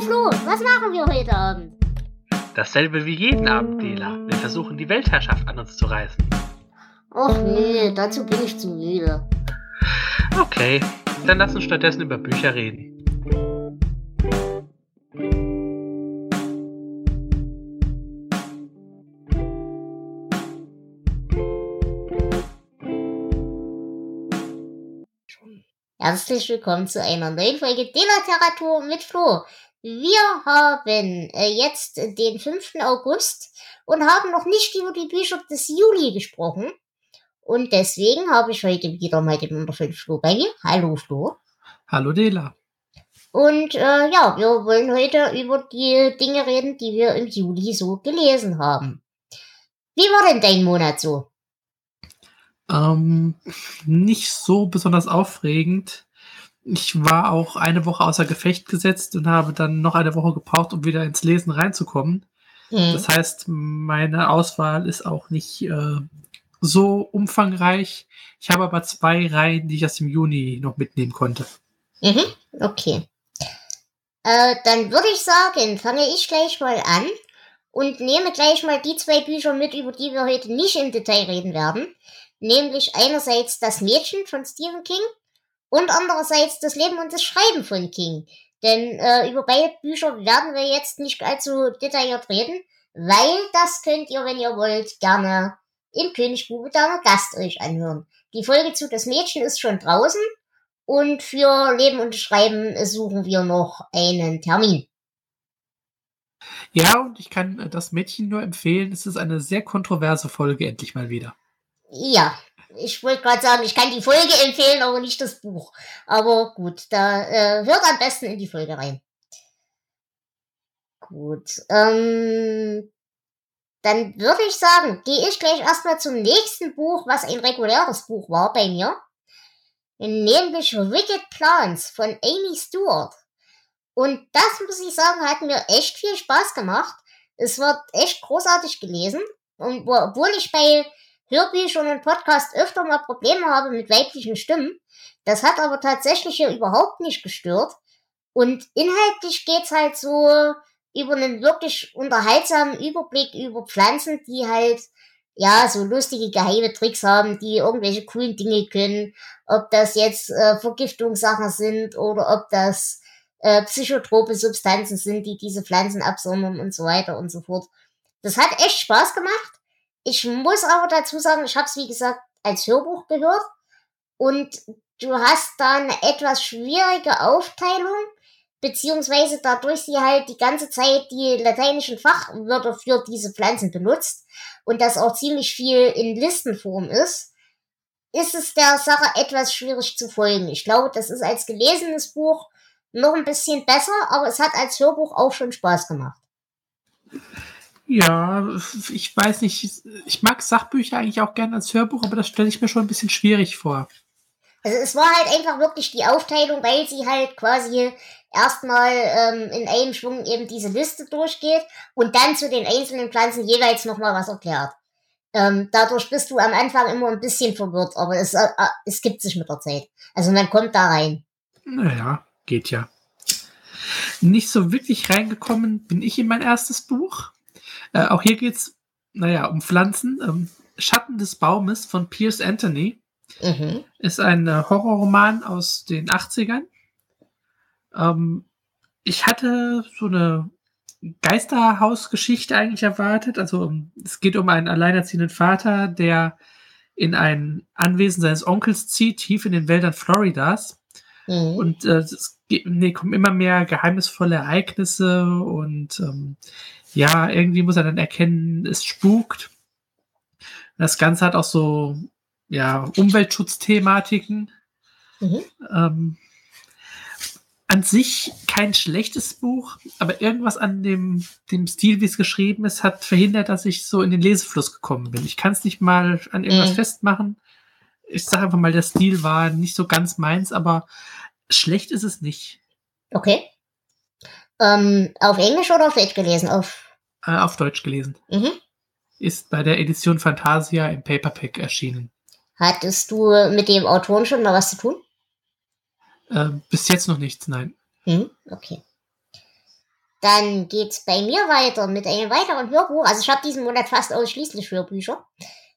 Flo, was machen wir heute Abend? Dasselbe wie jeden Abend, Dela. Wir versuchen die Weltherrschaft an uns zu reißen. Och nee, dazu bin ich zu müde. Okay, dann lass uns stattdessen über Bücher reden. Herzlich willkommen zu einer neuen Folge Literatur mit Flo. Wir haben äh, jetzt den 5. August und haben noch nicht über die Bücher des Juli gesprochen. Und deswegen habe ich heute wieder mal den wunderschönen Flo bei mir. Hallo Flo. Hallo Dela. Und äh, ja, wir wollen heute über die Dinge reden, die wir im Juli so gelesen haben. Wie war denn dein Monat so? Ähm, nicht so besonders aufregend. Ich war auch eine Woche außer Gefecht gesetzt und habe dann noch eine Woche gebraucht, um wieder ins Lesen reinzukommen. Mhm. Das heißt, meine Auswahl ist auch nicht äh, so umfangreich. Ich habe aber zwei Reihen, die ich aus dem Juni noch mitnehmen konnte. Mhm, okay. Äh, dann würde ich sagen, fange ich gleich mal an und nehme gleich mal die zwei Bücher mit, über die wir heute nicht im Detail reden werden nämlich einerseits das Mädchen von Stephen King und andererseits das Leben und das Schreiben von King. Denn äh, über beide Bücher werden wir jetzt nicht allzu detailliert reden, weil das könnt ihr, wenn ihr wollt, gerne im Königbube deiner Gast euch anhören. Die Folge zu Das Mädchen ist schon draußen und für Leben und Schreiben suchen wir noch einen Termin. Ja, und ich kann äh, das Mädchen nur empfehlen. Es ist eine sehr kontroverse Folge endlich mal wieder. Ja, ich wollte gerade sagen, ich kann die Folge empfehlen, aber nicht das Buch. Aber gut, da äh, hört am besten in die Folge rein. Gut, ähm, dann würde ich sagen, gehe ich gleich erstmal zum nächsten Buch, was ein reguläres Buch war bei mir. Nämlich Wicked Plants von Amy Stewart. Und das muss ich sagen, hat mir echt viel Spaß gemacht. Es wird echt großartig gelesen. Und obwohl ich bei Hörbüchern und Podcast öfter mal Probleme habe mit weiblichen Stimmen. Das hat aber tatsächlich hier überhaupt nicht gestört. Und inhaltlich geht's halt so über einen wirklich unterhaltsamen Überblick über Pflanzen, die halt ja so lustige geheime Tricks haben, die irgendwelche coolen Dinge können. Ob das jetzt äh, Vergiftungssachen sind oder ob das äh, psychotrope Substanzen sind, die diese Pflanzen absondern und so weiter und so fort. Das hat echt Spaß gemacht. Ich muss aber dazu sagen, ich habe es wie gesagt als Hörbuch gehört und du hast da eine etwas schwierige Aufteilung, beziehungsweise dadurch sie halt die ganze Zeit die lateinischen Fachwörter für diese Pflanzen benutzt und das auch ziemlich viel in Listenform ist, ist es der Sache etwas schwierig zu folgen. Ich glaube, das ist als gelesenes Buch noch ein bisschen besser, aber es hat als Hörbuch auch schon Spaß gemacht. Ja, ich weiß nicht. Ich mag Sachbücher eigentlich auch gerne als Hörbuch, aber das stelle ich mir schon ein bisschen schwierig vor. Also es war halt einfach wirklich die Aufteilung, weil sie halt quasi erstmal ähm, in einem Schwung eben diese Liste durchgeht und dann zu den einzelnen Pflanzen jeweils nochmal was erklärt. Ähm, dadurch bist du am Anfang immer ein bisschen verwirrt, aber es, äh, äh, es gibt sich mit der Zeit. Also man kommt da rein. Naja, geht ja. Nicht so wirklich reingekommen bin ich in mein erstes Buch. Äh, auch hier geht es, naja, um Pflanzen. Ähm, Schatten des Baumes von Pierce Anthony mhm. ist ein äh, Horrorroman aus den 80ern. Ähm, ich hatte so eine Geisterhausgeschichte eigentlich erwartet. Also es geht um einen alleinerziehenden Vater, der in ein Anwesen seines Onkels zieht, tief in den Wäldern Floridas. Mhm. Und äh, es nee, kommen immer mehr geheimnisvolle Ereignisse und ähm, ja, irgendwie muss er dann erkennen, es spukt. Das Ganze hat auch so, ja, Umweltschutzthematiken. Mhm. Ähm, an sich kein schlechtes Buch, aber irgendwas an dem, dem Stil, wie es geschrieben ist, hat verhindert, dass ich so in den Lesefluss gekommen bin. Ich kann es nicht mal an irgendwas mhm. festmachen. Ich sage einfach mal, der Stil war nicht so ganz meins, aber schlecht ist es nicht. Okay. Ähm, auf Englisch oder auf Deutsch gelesen? Auf, äh, auf Deutsch gelesen. Mhm. Ist bei der Edition Fantasia im Paperpack erschienen. Hattest du mit dem Autoren schon mal was zu tun? Äh, bis jetzt noch nichts, nein. Mhm, okay. Dann geht's bei mir weiter mit einem weiteren Hörbuch. Also ich habe diesen Monat fast ausschließlich Hörbücher,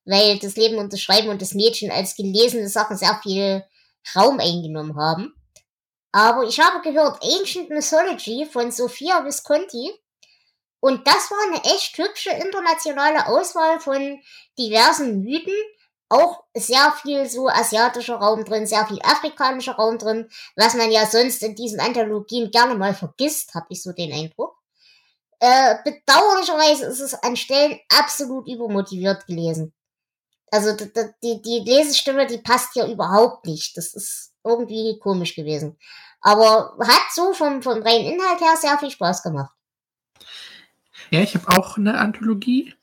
weil das Leben und das Schreiben und das Mädchen als gelesene Sachen sehr viel Raum eingenommen haben. Aber ich habe gehört Ancient Mythology von Sophia Visconti. Und das war eine echt hübsche internationale Auswahl von diversen Mythen. Auch sehr viel so asiatischer Raum drin, sehr viel afrikanischer Raum drin, was man ja sonst in diesen Anthologien gerne mal vergisst, habe ich so den Eindruck. Äh, bedauerlicherweise ist es an Stellen absolut übermotiviert gelesen. Also die, die, die Lesestimme, die passt hier überhaupt nicht. Das ist irgendwie komisch gewesen. Aber hat so vom, vom reinen Inhalt her sehr viel Spaß gemacht. Ja, ich habe auch eine Anthologie.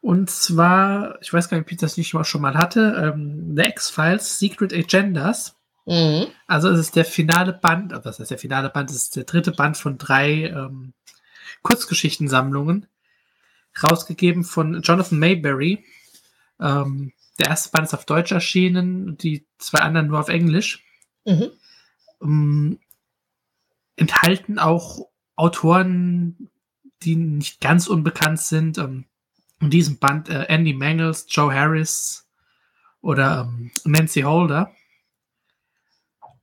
Und zwar, ich weiß gar nicht, ob ich das nicht schon mal hatte, ähm, The X-Files Secret Agendas. Mhm. Also es ist der finale Band, was heißt der finale Band? Es ist der dritte Band von drei ähm, Kurzgeschichtensammlungen, rausgegeben von Jonathan Mayberry. Ähm, der erste Band ist auf Deutsch erschienen, die zwei anderen nur auf Englisch. Mhm. Ähm, enthalten auch Autoren, die nicht ganz unbekannt sind. Ähm, in diesem Band äh, Andy Mangles, Joe Harris oder ähm, Nancy Holder.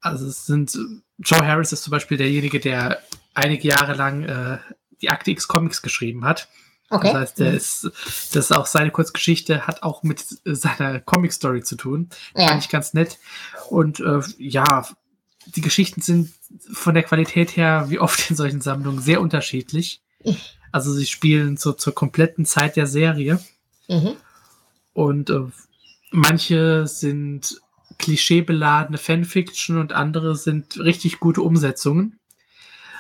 Also es sind Joe Harris ist zum Beispiel derjenige, der einige Jahre lang äh, die Akte X Comics geschrieben hat. Okay. Das heißt, der ist, das ist auch seine Kurzgeschichte, hat auch mit seiner Comic-Story zu tun. Ja. Fand ich ganz nett. Und äh, ja, die Geschichten sind von der Qualität her, wie oft in solchen Sammlungen, sehr unterschiedlich. Also sie spielen so zur kompletten Zeit der Serie. Mhm. Und äh, manche sind klischeebeladene Fanfiction und andere sind richtig gute Umsetzungen.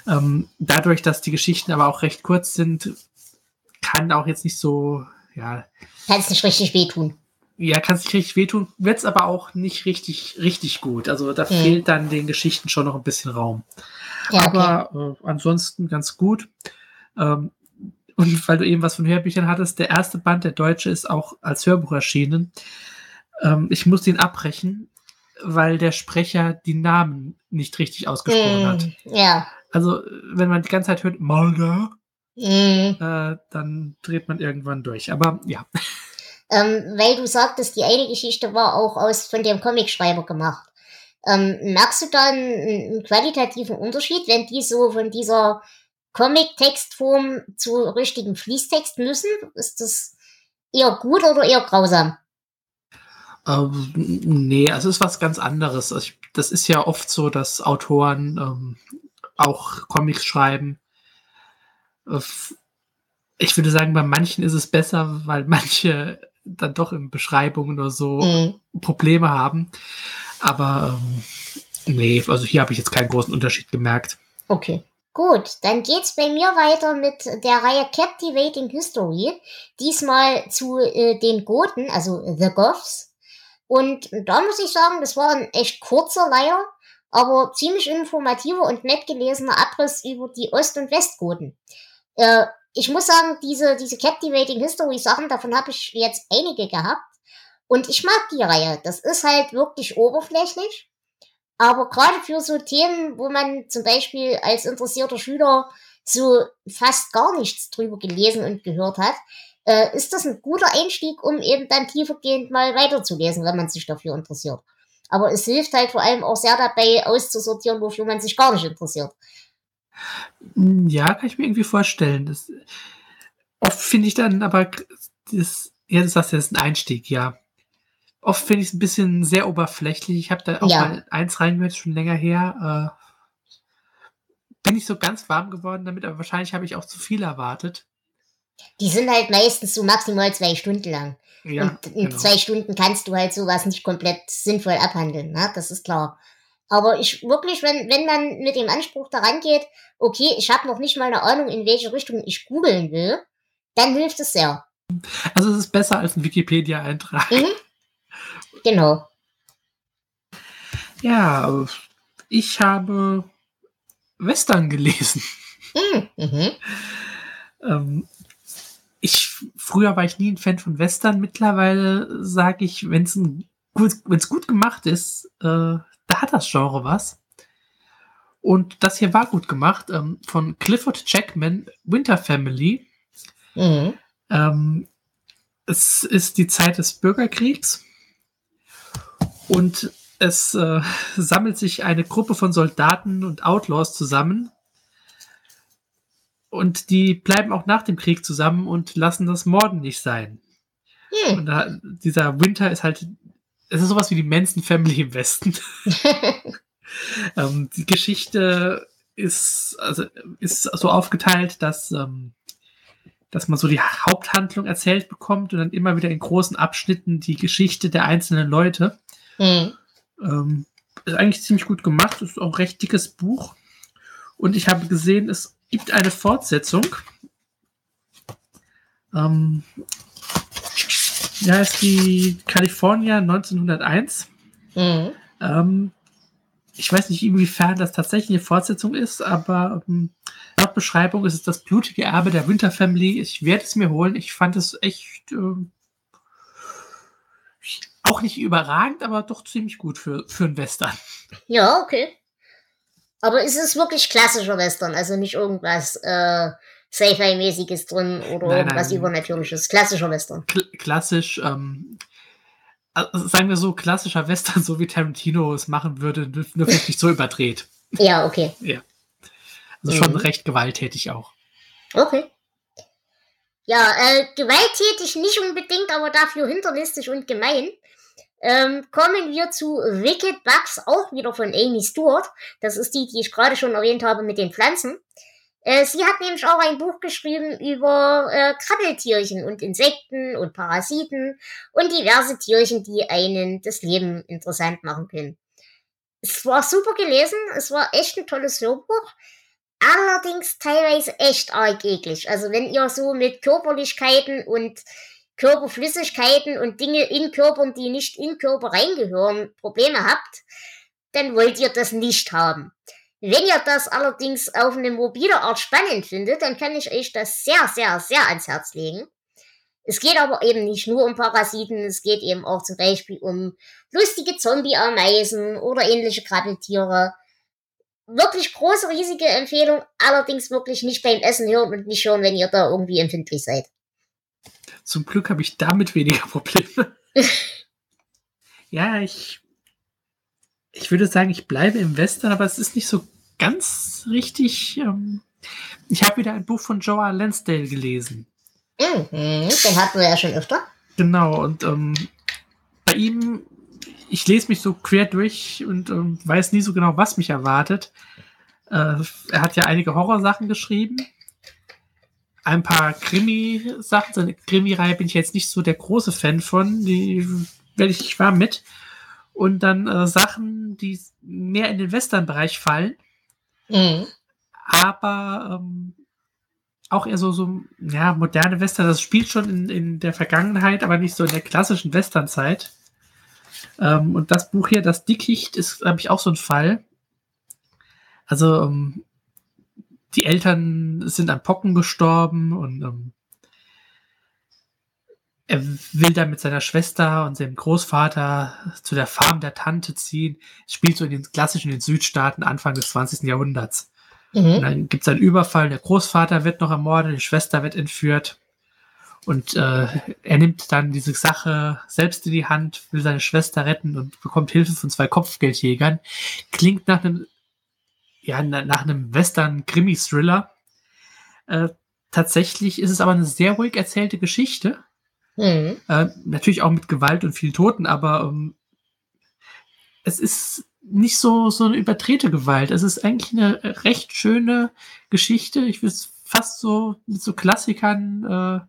Ähm, dadurch, dass die Geschichten aber auch recht kurz sind, kann auch jetzt nicht so, ja. Kann es nicht richtig wehtun. Ja, kann es nicht richtig wehtun, wird es aber auch nicht richtig, richtig gut. Also da mhm. fehlt dann den Geschichten schon noch ein bisschen Raum. Ja, aber okay. äh, ansonsten ganz gut. Ähm, und weil du eben was von Hörbüchern hattest, der erste Band, der deutsche, ist auch als Hörbuch erschienen. Ähm, ich musste ihn abbrechen, weil der Sprecher die Namen nicht richtig ausgesprochen mm, hat. Ja. Also, wenn man die ganze Zeit hört, Mulder, mm. äh, dann dreht man irgendwann durch. Aber ja. Ähm, weil du sagtest, die eine Geschichte war auch aus von dem Comicschreiber gemacht. Ähm, merkst du da einen, einen, qualitativen Unterschied, wenn die so von dieser Comic-Textform zu richtigen Fließtext müssen? Ist das eher gut oder eher grausam? Ähm, nee, also es ist was ganz anderes. Also ich, das ist ja oft so, dass Autoren ähm, auch Comics schreiben. Äh, ich würde sagen, bei manchen ist es besser, weil manche dann doch in Beschreibungen oder so mhm. Probleme haben. Aber ähm, nee, also hier habe ich jetzt keinen großen Unterschied gemerkt. Okay. Gut, dann geht's bei mir weiter mit der Reihe Captivating History. Diesmal zu äh, den Goten, also The Goths. Und da muss ich sagen, das war ein echt kurzer Leier, aber ziemlich informativer und nett gelesener Abriss über die Ost- und Westgoten. Äh, ich muss sagen, diese, diese Captivating History Sachen, davon habe ich jetzt einige gehabt. Und ich mag die Reihe. Das ist halt wirklich oberflächlich. Aber gerade für so Themen, wo man zum Beispiel als interessierter Schüler so fast gar nichts drüber gelesen und gehört hat, äh, ist das ein guter Einstieg, um eben dann tiefergehend mal weiterzulesen, wenn man sich dafür interessiert. Aber es hilft halt vor allem auch sehr dabei, auszusortieren, wofür man sich gar nicht interessiert. Ja, kann ich mir irgendwie vorstellen. Das, oft finde ich dann aber, das, ja, du sagst ja, das ist ein Einstieg, ja. Oft finde ich es ein bisschen sehr oberflächlich. Ich habe da auch ja. mal eins reingehört, schon länger her. Äh, bin ich so ganz warm geworden damit, aber wahrscheinlich habe ich auch zu viel erwartet. Die sind halt meistens so maximal zwei Stunden lang. Ja, und in genau. zwei Stunden kannst du halt sowas nicht komplett sinnvoll abhandeln, ne? Das ist klar. Aber ich wirklich, wenn, wenn man mit dem Anspruch daran geht, okay, ich habe noch nicht mal eine Ahnung, in welche Richtung ich googeln will, dann hilft es sehr. Also es ist besser als ein Wikipedia-Eintrag. Mhm. Genau. Ja, ich habe Western gelesen. Mhm. mhm. ähm, ich, früher war ich nie ein Fan von Western. Mittlerweile sage ich, wenn es gut, gut gemacht ist, äh, da hat das Genre was. Und das hier war gut gemacht ähm, von Clifford Jackman, Winter Family. Mhm. Ähm, es ist die Zeit des Bürgerkriegs und es äh, sammelt sich eine Gruppe von Soldaten und Outlaws zusammen. Und die bleiben auch nach dem Krieg zusammen und lassen das Morden nicht sein. Hm. Und da, dieser Winter ist halt, es ist sowas wie die Manson Family im Westen. ähm, die Geschichte ist, also, ist so aufgeteilt, dass, ähm, dass man so die Haupthandlung erzählt bekommt und dann immer wieder in großen Abschnitten die Geschichte der einzelnen Leute. Mhm. Ähm, ist eigentlich ziemlich gut gemacht, ist auch ein recht dickes Buch. Und ich habe gesehen, es gibt eine Fortsetzung. Ähm, ja, ist die California 1901. Mhm. Ähm, ich weiß nicht, inwiefern das tatsächlich eine Fortsetzung ist, aber ähm, laut Beschreibung ist es das blutige Erbe der Winter Family. Ich werde es mir holen. Ich fand es echt ähm, auch nicht überragend, aber doch ziemlich gut für, für einen Western. Ja, okay. Aber ist es wirklich klassischer Western? Also nicht irgendwas äh, Sci-Fi-mäßiges drin oder nein, irgendwas nein. Übernatürliches? Klassischer Western. Kl klassisch, ähm, also sagen wir so, klassischer Western, so wie Tarantino es machen würde, nur wirklich so überdreht. Ja, okay. Ja. Also mhm. schon recht gewalttätig auch. Okay. Ja, äh, gewalttätig nicht unbedingt, aber dafür hinterlistig und gemein. Ähm, kommen wir zu Wicked Bugs, auch wieder von Amy Stewart. Das ist die, die ich gerade schon erwähnt habe mit den Pflanzen. Äh, sie hat nämlich auch ein Buch geschrieben über äh, Krabbeltierchen und Insekten und Parasiten und diverse Tierchen, die einen das Leben interessant machen können. Es war super gelesen, es war echt ein tolles Hörbuch, allerdings teilweise echt arg eklig. Also wenn ihr so mit Körperlichkeiten und Körperflüssigkeiten und Dinge in Körpern, die nicht in Körper reingehören, Probleme habt, dann wollt ihr das nicht haben. Wenn ihr das allerdings auf eine mobile Art spannend findet, dann kann ich euch das sehr, sehr, sehr ans Herz legen. Es geht aber eben nicht nur um Parasiten, es geht eben auch zum Beispiel um lustige Zombie-Ameisen oder ähnliche Krabbeltiere. Wirklich große, riesige Empfehlung, allerdings wirklich nicht beim Essen hören und nicht hören, wenn ihr da irgendwie empfindlich seid. Zum Glück habe ich damit weniger Probleme. ja, ich, ich würde sagen, ich bleibe im Western, aber es ist nicht so ganz richtig. Ähm, ich habe wieder ein Buch von Joa Lansdale gelesen. Mhm, den hatten wir ja schon öfter. Genau, und ähm, bei ihm, ich lese mich so quer durch und ähm, weiß nie so genau, was mich erwartet. Äh, er hat ja einige Horrorsachen geschrieben ein paar Krimi-Sachen. Seine Krimi-Reihe bin ich jetzt nicht so der große Fan von. Die werde ich, ich war mit. Und dann äh, Sachen, die mehr in den Western-Bereich fallen. Mhm. Aber ähm, auch eher so, so, ja, moderne Western. Das spielt schon in, in der Vergangenheit, aber nicht so in der klassischen Western-Zeit. Ähm, und das Buch hier, das Dickicht, ist, glaube ich, auch so ein Fall. Also, ähm, die Eltern sind an Pocken gestorben und ähm, er will dann mit seiner Schwester und seinem Großvater zu der Farm der Tante ziehen. Es spielt so in den klassischen in den Südstaaten Anfang des 20. Jahrhunderts. Mhm. Und dann gibt es einen Überfall, der Großvater wird noch ermordet, die Schwester wird entführt. Und äh, er nimmt dann diese Sache selbst in die Hand, will seine Schwester retten und bekommt Hilfe von zwei Kopfgeldjägern. Klingt nach einem ja, nach einem Western-Krimi-Thriller. Äh, tatsächlich ist es aber eine sehr ruhig erzählte Geschichte. Mhm. Äh, natürlich auch mit Gewalt und vielen Toten, aber ähm, es ist nicht so, so eine überdrehte Gewalt. Es ist eigentlich eine recht schöne Geschichte. Ich würde es fast so mit so Klassikern äh,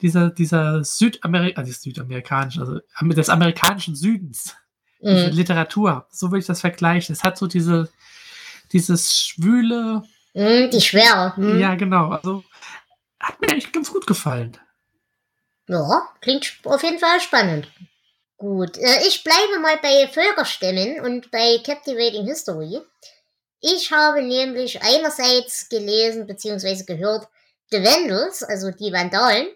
dieser, dieser Südamerika, also südamerikanischen, also des amerikanischen Südens, mhm. Literatur. So würde ich das vergleichen. Es hat so diese, dieses schwüle. Mm, die Schwere. Mm. Ja, genau. Also hat mir eigentlich ganz gut gefallen. Ja, klingt auf jeden Fall spannend. Gut, äh, ich bleibe mal bei Völkerstämmen und bei Captivating History. Ich habe nämlich einerseits gelesen bzw. gehört The Vandals, also die Vandalen.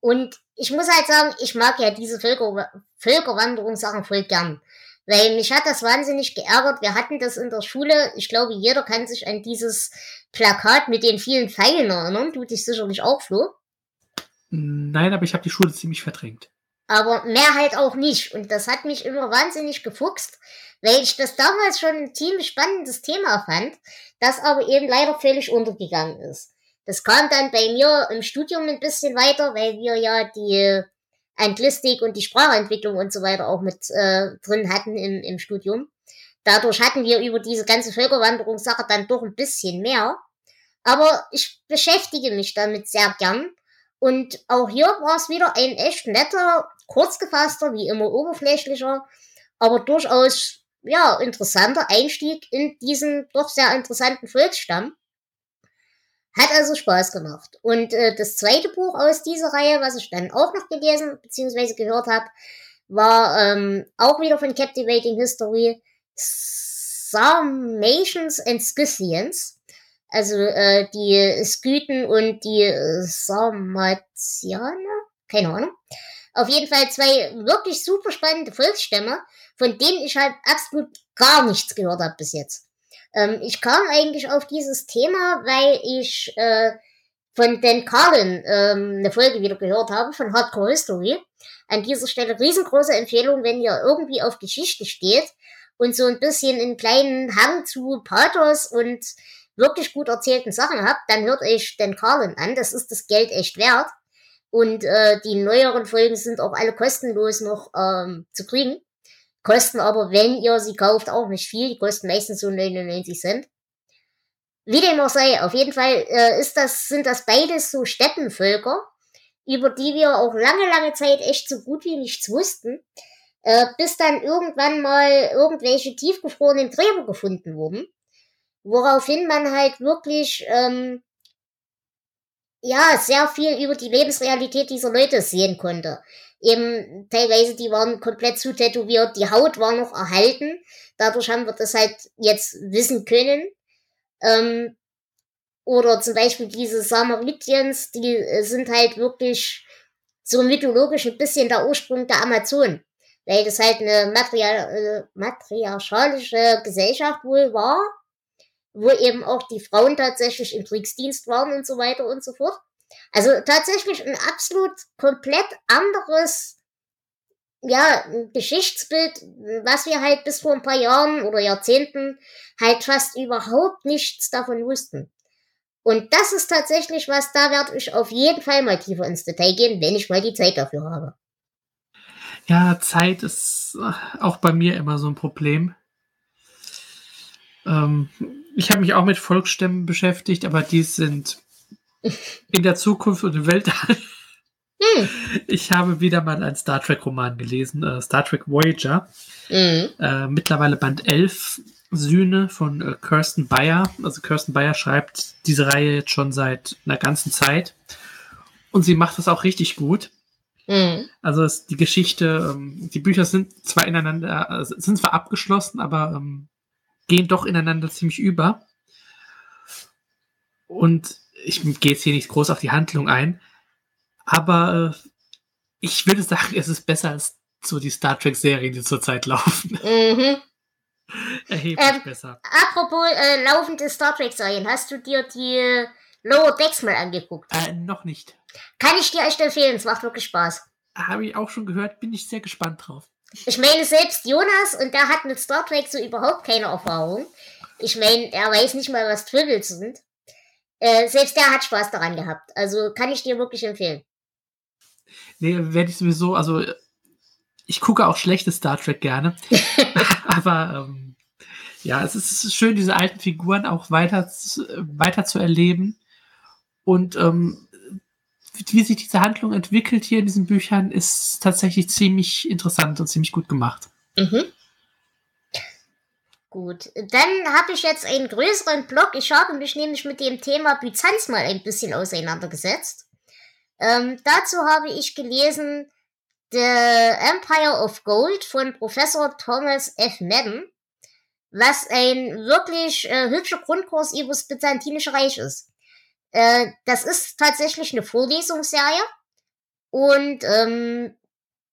Und ich muss halt sagen, ich mag ja diese Völker Völkerwanderungssachen voll gern. Weil mich hat das wahnsinnig geärgert. Wir hatten das in der Schule. Ich glaube, jeder kann sich an dieses Plakat mit den vielen Pfeilen erinnern. Du dich sicherlich auch, Flo. Nein, aber ich habe die Schule ziemlich verdrängt. Aber mehr halt auch nicht. Und das hat mich immer wahnsinnig gefuchst, weil ich das damals schon ein ziemlich spannendes Thema fand, das aber eben leider völlig untergegangen ist. Das kam dann bei mir im Studium ein bisschen weiter, weil wir ja die Anglistik und die Sprachentwicklung und so weiter auch mit äh, drin hatten im, im Studium. Dadurch hatten wir über diese ganze Völkerwanderungssache dann doch ein bisschen mehr. Aber ich beschäftige mich damit sehr gern. Und auch hier war es wieder ein echt netter, kurzgefasster, wie immer oberflächlicher, aber durchaus ja interessanter Einstieg in diesen doch sehr interessanten Volksstamm. Hat also Spaß gemacht. Und äh, das zweite Buch aus dieser Reihe, was ich dann auch noch gelesen bzw. gehört habe, war ähm, auch wieder von Captivating History Sarmatians and Scythians. Also äh, die Skythen und die äh, Sarmatianer. Keine Ahnung. Auf jeden Fall zwei wirklich super spannende Volksstämme, von denen ich halt absolut gar nichts gehört habe bis jetzt. Ähm, ich kam eigentlich auf dieses Thema, weil ich äh, von Dan Carlin ähm, eine Folge wieder gehört habe von Hardcore History. An dieser Stelle riesengroße Empfehlung, wenn ihr irgendwie auf Geschichte steht und so ein bisschen einen kleinen Hang zu Pathos und wirklich gut erzählten Sachen habt, dann hört euch Dan Carlin an. Das ist das Geld echt wert. Und äh, die neueren Folgen sind auch alle kostenlos noch ähm, zu kriegen. Kosten aber, wenn ihr sie kauft, auch nicht viel. Die kosten meistens so 99 Cent. Wie dem auch sei, auf jeden Fall äh, ist das, sind das beides so Steppenvölker, über die wir auch lange, lange Zeit echt so gut wie nichts wussten, äh, bis dann irgendwann mal irgendwelche tiefgefrorenen Gräber gefunden wurden, woraufhin man halt wirklich ähm, ja sehr viel über die Lebensrealität dieser Leute sehen konnte eben teilweise, die waren komplett zu tätowiert, die Haut war noch erhalten. Dadurch haben wir das halt jetzt wissen können. Ähm, oder zum Beispiel diese Samaritians, die äh, sind halt wirklich so mythologisch ein bisschen der Ursprung der Amazon. Weil das halt eine matriar äh, matriarchalische Gesellschaft wohl war, wo eben auch die Frauen tatsächlich im Kriegsdienst waren und so weiter und so fort. Also tatsächlich ein absolut komplett anderes ja, Geschichtsbild, was wir halt bis vor ein paar Jahren oder Jahrzehnten halt fast überhaupt nichts davon wussten. Und das ist tatsächlich was, da werde ich auf jeden Fall mal tiefer ins Detail gehen, wenn ich mal die Zeit dafür habe. Ja, Zeit ist auch bei mir immer so ein Problem. Ähm, ich habe mich auch mit Volksstämmen beschäftigt, aber die sind in der Zukunft und im Weltall. Hm. Ich habe wieder mal einen Star Trek-Roman gelesen, äh, Star Trek Voyager. Mhm. Äh, mittlerweile Band 11, Sühne von äh, Kirsten Bayer. Also Kirsten Bayer schreibt diese Reihe jetzt schon seit einer ganzen Zeit. Und sie macht das auch richtig gut. Mhm. Also die Geschichte, ähm, die Bücher sind zwar ineinander, äh, sind zwar abgeschlossen, aber ähm, gehen doch ineinander ziemlich über. Und ich gehe jetzt hier nicht groß auf die Handlung ein, aber äh, ich würde sagen, es ist besser als so die Star Trek-Serien, die zurzeit laufen. Mhm. Erheblich ähm, besser. Apropos äh, laufende Star Trek-Serien, hast du dir die Lower Decks mal angeguckt? Äh, noch nicht. Kann ich dir echt empfehlen, es macht wirklich Spaß. Habe ich auch schon gehört, bin ich sehr gespannt drauf. Ich meine, selbst Jonas, und der hat mit Star Trek so überhaupt keine Erfahrung. Ich meine, er weiß nicht mal, was Tribbles sind. Äh, selbst der hat Spaß daran gehabt. Also kann ich dir wirklich empfehlen. Nee, werde ich sowieso, also ich gucke auch schlechte Star Trek gerne. Aber ähm, ja, es ist schön, diese alten Figuren auch weiter, weiter zu erleben. Und ähm, wie sich diese Handlung entwickelt hier in diesen Büchern, ist tatsächlich ziemlich interessant und ziemlich gut gemacht. Mhm. Gut, dann habe ich jetzt einen größeren Blog. Ich habe mich nämlich mit dem Thema Byzanz mal ein bisschen auseinandergesetzt. Ähm, dazu habe ich gelesen The Empire of Gold von Professor Thomas F. Madden, was ein wirklich äh, hübscher Grundkurs über das Byzantinische Reich ist. Äh, das ist tatsächlich eine Vorlesungsserie und ähm,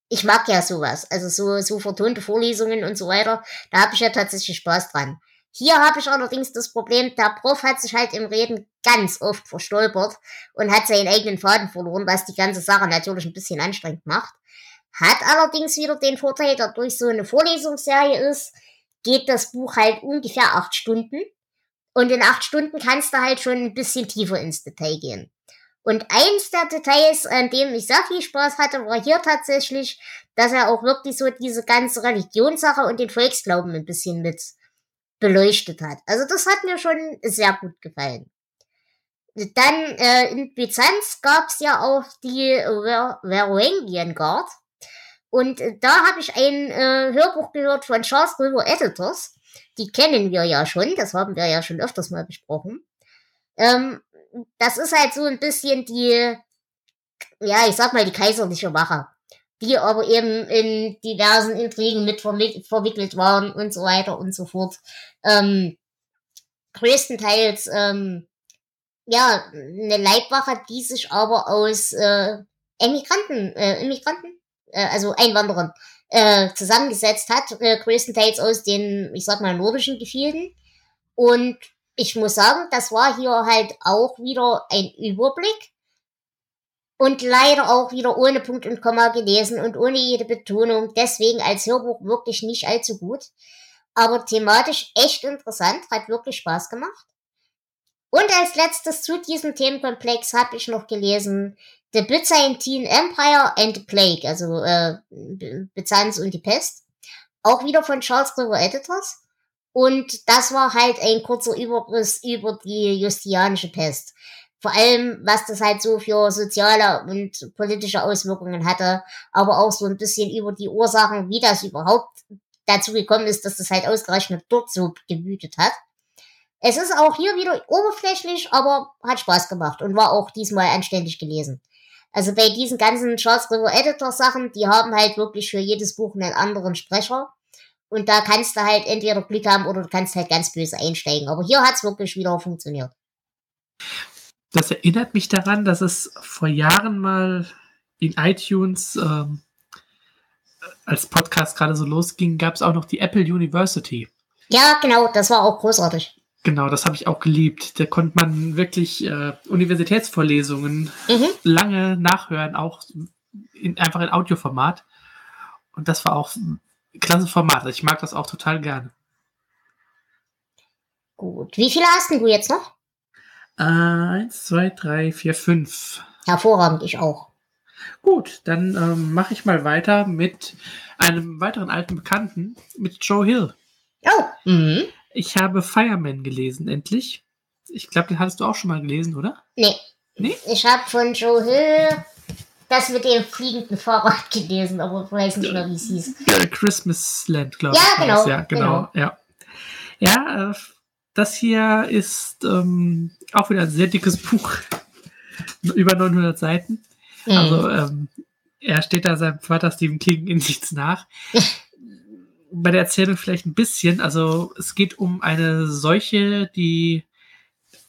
ich mag ja sowas. Also so, so vertonte Vorlesungen und so weiter. Da habe ich ja tatsächlich Spaß dran. Hier habe ich allerdings das Problem, der Prof hat sich halt im Reden ganz oft verstolpert und hat seinen eigenen Faden verloren, was die ganze Sache natürlich ein bisschen anstrengend macht. Hat allerdings wieder den Vorteil, dadurch so eine Vorlesungsserie ist, geht das Buch halt ungefähr acht Stunden. Und in acht Stunden kannst du halt schon ein bisschen tiefer ins Detail gehen. Und eins der Details, an dem ich sehr viel Spaß hatte, war hier tatsächlich, dass er auch wirklich so diese ganze Religionssache und den Volksglauben ein bisschen mit beleuchtet hat. Also das hat mir schon sehr gut gefallen. Dann äh, in Byzanz gab's ja auch die Varangian Guard. Und äh, da habe ich ein äh, Hörbuch gehört von Charles River Editors. Die kennen wir ja schon, das haben wir ja schon öfters mal besprochen. Ähm, das ist halt so ein bisschen die, ja, ich sag mal, die kaiserliche Wache, die aber eben in diversen Intrigen mit verwickelt waren und so weiter und so fort. Ähm, größtenteils, ähm, ja, eine Leibwache, die sich aber aus äh, Emigranten, äh, Immigranten, äh, also Einwanderern, äh, zusammengesetzt hat, äh, größtenteils aus den, ich sag mal, nordischen Gefilden. Und ich muss sagen, das war hier halt auch wieder ein Überblick und leider auch wieder ohne Punkt und Komma gelesen und ohne jede Betonung. Deswegen als Hörbuch wirklich nicht allzu gut. Aber thematisch echt interessant, hat wirklich Spaß gemacht. Und als letztes zu diesem Themenkomplex habe ich noch gelesen The Byzantine Empire and the Plague, also äh, Byzanz und die Pest. Auch wieder von Charles River Editors. Und das war halt ein kurzer Überriss über die justianische Pest. Vor allem, was das halt so für soziale und politische Auswirkungen hatte, aber auch so ein bisschen über die Ursachen, wie das überhaupt dazu gekommen ist, dass das halt ausgerechnet dort so gewütet hat. Es ist auch hier wieder oberflächlich, aber hat Spaß gemacht und war auch diesmal anständig gelesen. Also bei diesen ganzen Charles River Editor Sachen, die haben halt wirklich für jedes Buch einen anderen Sprecher. Und da kannst du halt entweder Glück haben oder du kannst halt ganz böse einsteigen. Aber hier hat's wirklich wieder funktioniert. Das erinnert mich daran, dass es vor Jahren mal in iTunes ähm, als Podcast gerade so losging, gab es auch noch die Apple University. Ja, genau, das war auch großartig. Genau, das habe ich auch geliebt. Da konnte man wirklich äh, Universitätsvorlesungen mhm. lange nachhören, auch in, einfach in Audioformat. Und das war auch klasse Format. Ich mag das auch total gerne. Gut. Wie viele hast du jetzt noch? Eins, zwei, drei, vier, fünf. Hervorragend, ich auch. Gut, dann ähm, mache ich mal weiter mit einem weiteren alten Bekannten, mit Joe Hill. Oh. Mhm. Ich habe Fireman gelesen, endlich. Ich glaube, den hattest du auch schon mal gelesen, oder? Nee. Nee? Ich habe von Joe Hill das mit dem fliegenden Fahrrad gelesen, aber ich weiß nicht mehr, wie es hieß. Christmas Land, glaube ja, ich. Genau, ja, genau. genau. Ja, ja äh, das hier ist ähm, auch wieder ein sehr dickes Buch. Über 900 Seiten. Mhm. Also, ähm, er steht da seinem Vater Stephen King in nichts nach. Bei der Erzählung vielleicht ein bisschen. Also, es geht um eine Seuche, die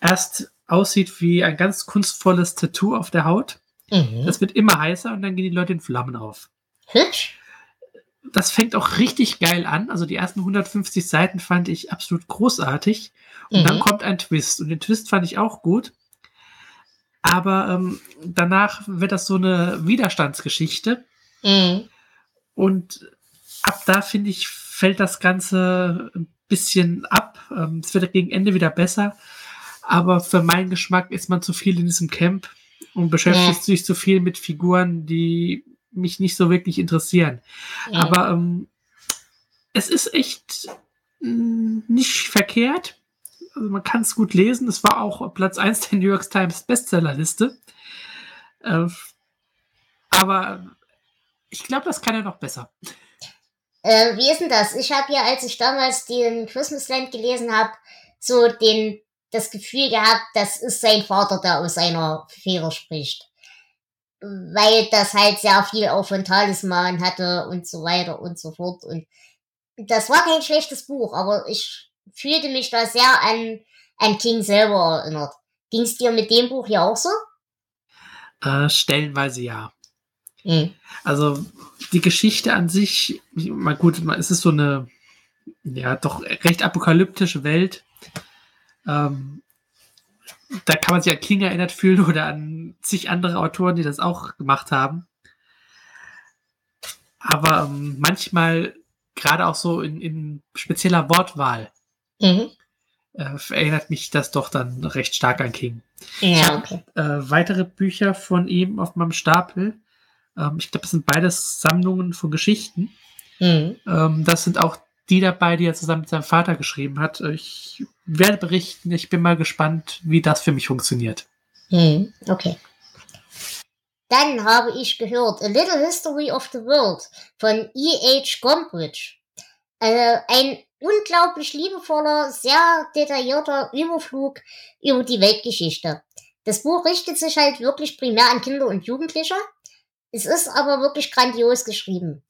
erst aussieht wie ein ganz kunstvolles Tattoo auf der Haut Mhm. Das wird immer heißer und dann gehen die Leute in Flammen auf. Hübsch. Das fängt auch richtig geil an. Also die ersten 150 Seiten fand ich absolut großartig. Und mhm. dann kommt ein Twist. Und den Twist fand ich auch gut. Aber ähm, danach wird das so eine Widerstandsgeschichte. Mhm. Und ab da, finde ich, fällt das Ganze ein bisschen ab. Ähm, es wird gegen Ende wieder besser. Aber für meinen Geschmack ist man zu viel in diesem Camp und beschäftigt ja. sich zu viel mit Figuren, die mich nicht so wirklich interessieren. Ja. Aber ähm, es ist echt mh, mm, nicht verkehrt. Also man kann es gut lesen. Es war auch Platz 1 der New York Times Bestsellerliste. Äh, aber ich glaube, das kann er noch besser. Äh, wie ist denn das? Ich habe ja, als ich damals den Christmas Land gelesen habe, so den das Gefühl gehabt, das ist sein Vater, der aus seiner Feder spricht. Weil das halt sehr viel auch von Talisman hatte und so weiter und so fort. Und das war kein schlechtes Buch, aber ich fühlte mich da sehr an, an King selber erinnert. Ging es dir mit dem Buch ja auch so? Äh, stellenweise ja. Mhm. Also die Geschichte an sich, mal gut, es ist so eine, ja, doch recht apokalyptische Welt. Ähm, da kann man sich an King erinnert fühlen oder an zig andere Autoren, die das auch gemacht haben. Aber ähm, manchmal, gerade auch so in, in spezieller Wortwahl, mhm. äh, erinnert mich das doch dann recht stark an King. Ja, okay. Äh, weitere Bücher von ihm auf meinem Stapel. Ähm, ich glaube, das sind beides Sammlungen von Geschichten. Mhm. Ähm, das sind auch die dabei, die er zusammen mit seinem Vater geschrieben hat. Ich werde berichten. Ich bin mal gespannt, wie das für mich funktioniert. Mhm. Okay. Dann habe ich gehört A Little History of the World von E.H. Gombrich. Äh, ein unglaublich liebevoller, sehr detaillierter Überflug über die Weltgeschichte. Das Buch richtet sich halt wirklich primär an Kinder und Jugendliche. Es ist aber wirklich grandios geschrieben.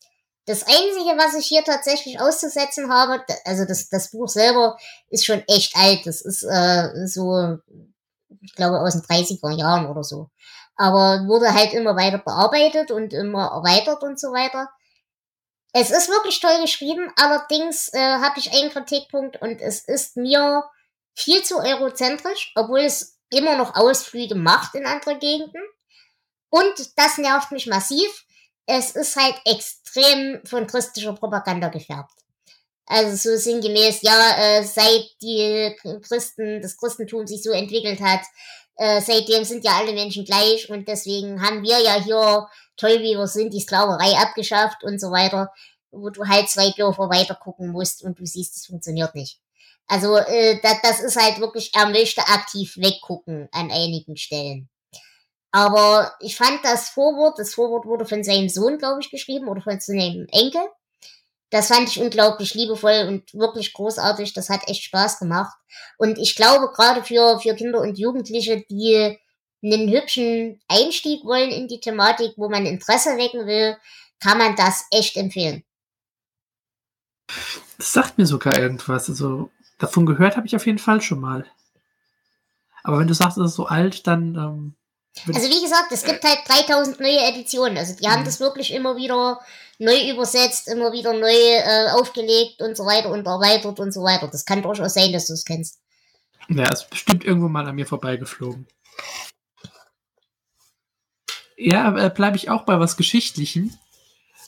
Das Einzige, was ich hier tatsächlich auszusetzen habe, also das, das Buch selber ist schon echt alt. Das ist äh, so, ich glaube, aus den 30er Jahren oder so. Aber wurde halt immer weiter bearbeitet und immer erweitert und so weiter. Es ist wirklich toll geschrieben, allerdings äh, habe ich einen Kritikpunkt und es ist mir viel zu eurozentrisch, obwohl es immer noch Ausflüge macht in andere Gegenden. Und das nervt mich massiv. Es ist halt extrem von christlicher Propaganda gefärbt. Also so sinngemäß, ja, äh, seit die Christen, das Christentum sich so entwickelt hat, äh, seitdem sind ja alle Menschen gleich und deswegen haben wir ja hier, toll wie wir sind, die Sklaverei abgeschafft und so weiter, wo du halt zwei Dörfer weiter gucken musst und du siehst, es funktioniert nicht. Also äh, das, das ist halt wirklich, er möchte aktiv weggucken an einigen Stellen. Aber ich fand das Vorwort, das Vorwort wurde von seinem Sohn, glaube ich, geschrieben oder von seinem Enkel. Das fand ich unglaublich liebevoll und wirklich großartig. Das hat echt Spaß gemacht. Und ich glaube, gerade für, für Kinder und Jugendliche, die einen hübschen Einstieg wollen in die Thematik, wo man Interesse wecken will, kann man das echt empfehlen. Das sagt mir sogar irgendwas. Also davon gehört habe ich auf jeden Fall schon mal. Aber wenn du sagst, es ist so alt, dann ähm, also wie gesagt, es gibt halt 3000 neue Editionen. Also die haben mhm. das wirklich immer wieder neu übersetzt, immer wieder neu äh, aufgelegt und so weiter und erweitert und so weiter. Das kann durchaus sein, dass du es kennst. Ja, es ist bestimmt irgendwo mal an mir vorbeigeflogen. Ja, äh, bleibe ich auch bei was Geschichtlichem.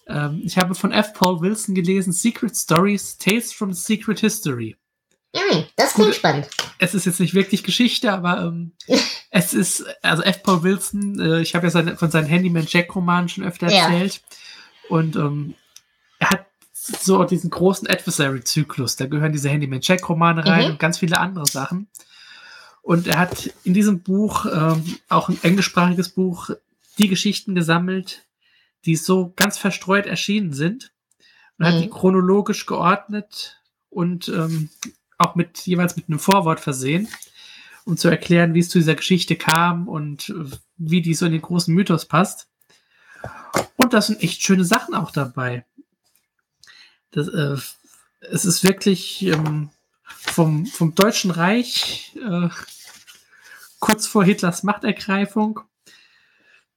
Ähm, ich habe von F. Paul Wilson gelesen Secret Stories, Tales from the Secret History. Mm, das klingt spannend. Es ist jetzt nicht wirklich Geschichte, aber ähm, es ist, also F. Paul Wilson, äh, ich habe ja seine, von seinen Handyman Jack-Romanen schon öfter ja. erzählt. Und ähm, er hat so diesen großen Adversary-Zyklus. Da gehören diese Handyman Jack-Romane rein mhm. und ganz viele andere Sachen. Und er hat in diesem Buch, ähm, auch ein englischsprachiges Buch, die Geschichten gesammelt, die so ganz verstreut erschienen sind. Und mhm. hat die chronologisch geordnet und ähm, auch mit jeweils mit einem Vorwort versehen, um zu erklären, wie es zu dieser Geschichte kam und äh, wie die so in den großen Mythos passt. Und da sind echt schöne Sachen auch dabei. Das, äh, es ist wirklich ähm, vom, vom Deutschen Reich äh, kurz vor Hitlers Machtergreifung,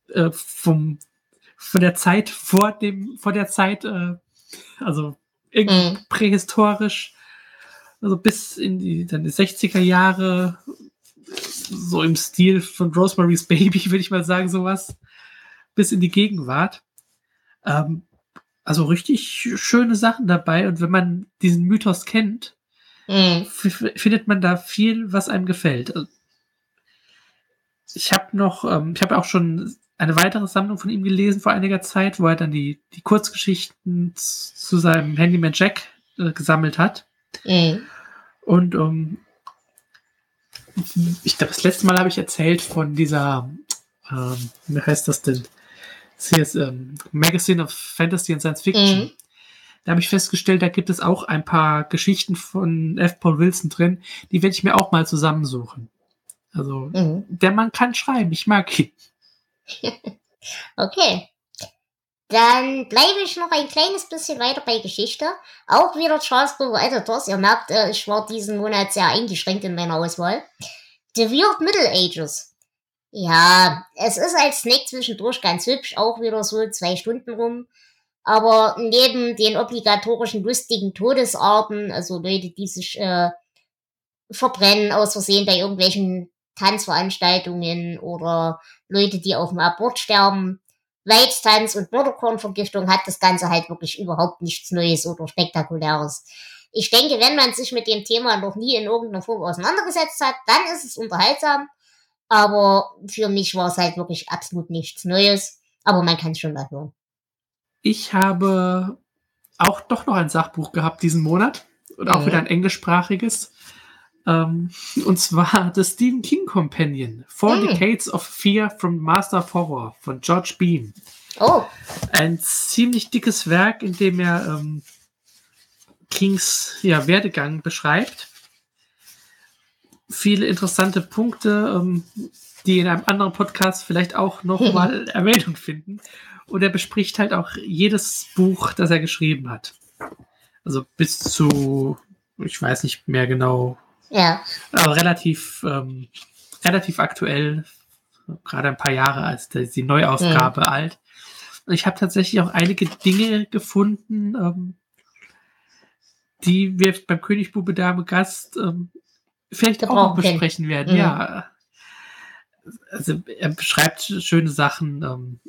äh, vom, von der Zeit vor dem, vor der Zeit, äh, also irgendwie mhm. prähistorisch also bis in die, dann die 60er Jahre, so im Stil von Rosemary's Baby, würde ich mal sagen, sowas, bis in die Gegenwart. Ähm, also richtig schöne Sachen dabei und wenn man diesen Mythos kennt, mhm. findet man da viel, was einem gefällt. Also, ich habe noch, ähm, ich habe auch schon eine weitere Sammlung von ihm gelesen vor einiger Zeit, wo er dann die, die Kurzgeschichten zu seinem Handyman Jack äh, gesammelt hat. Mhm. Und um, ähm, ich glaube, das letzte Mal habe ich erzählt von dieser, ähm, wie heißt das denn? Das ist ähm, Magazine of Fantasy and Science Fiction. Mhm. Da habe ich festgestellt, da gibt es auch ein paar Geschichten von F. Paul Wilson drin. Die werde ich mir auch mal zusammensuchen. Also, mhm. der Mann kann schreiben. Ich mag ihn. okay. Dann bleibe ich noch ein kleines bisschen weiter bei Geschichte. Auch wieder Charles Brewer Editors. Ihr merkt, äh, ich war diesen Monat sehr eingeschränkt in meiner Auswahl. The Weird Middle Ages. Ja, es ist als Snack zwischendurch ganz hübsch, auch wieder so zwei Stunden rum. Aber neben den obligatorischen lustigen Todesarten, also Leute, die sich äh, verbrennen aus Versehen bei irgendwelchen Tanzveranstaltungen oder Leute, die auf dem Abort sterben, Weiztanz und Mörderkornvergiftung hat das Ganze halt wirklich überhaupt nichts Neues oder Spektakuläres. Ich denke, wenn man sich mit dem Thema noch nie in irgendeiner Form auseinandergesetzt hat, dann ist es unterhaltsam. Aber für mich war es halt wirklich absolut nichts Neues. Aber man kann es schon mal hören. Ich habe auch doch noch ein Sachbuch gehabt diesen Monat. Und auch mhm. wieder ein englischsprachiges. Ähm, und zwar The Stephen King Companion. Four mhm. Decades of Fear from Master of Horror von George Beam. Oh. Ein ziemlich dickes Werk, in dem er ähm, Kings ja, Werdegang beschreibt. Viele interessante Punkte, ähm, die in einem anderen Podcast vielleicht auch noch mal Erwähnung finden. Und er bespricht halt auch jedes Buch, das er geschrieben hat. Also bis zu, ich weiß nicht mehr genau. Ja. Aber relativ, ähm, relativ aktuell, gerade ein paar Jahre als die Neuausgabe mhm. alt. Und ich habe tatsächlich auch einige Dinge gefunden, ähm, die wir beim König Bube Dame Gast ähm, vielleicht auch noch besprechen werden. Mhm. Ja. Also er beschreibt schöne Sachen, ähm,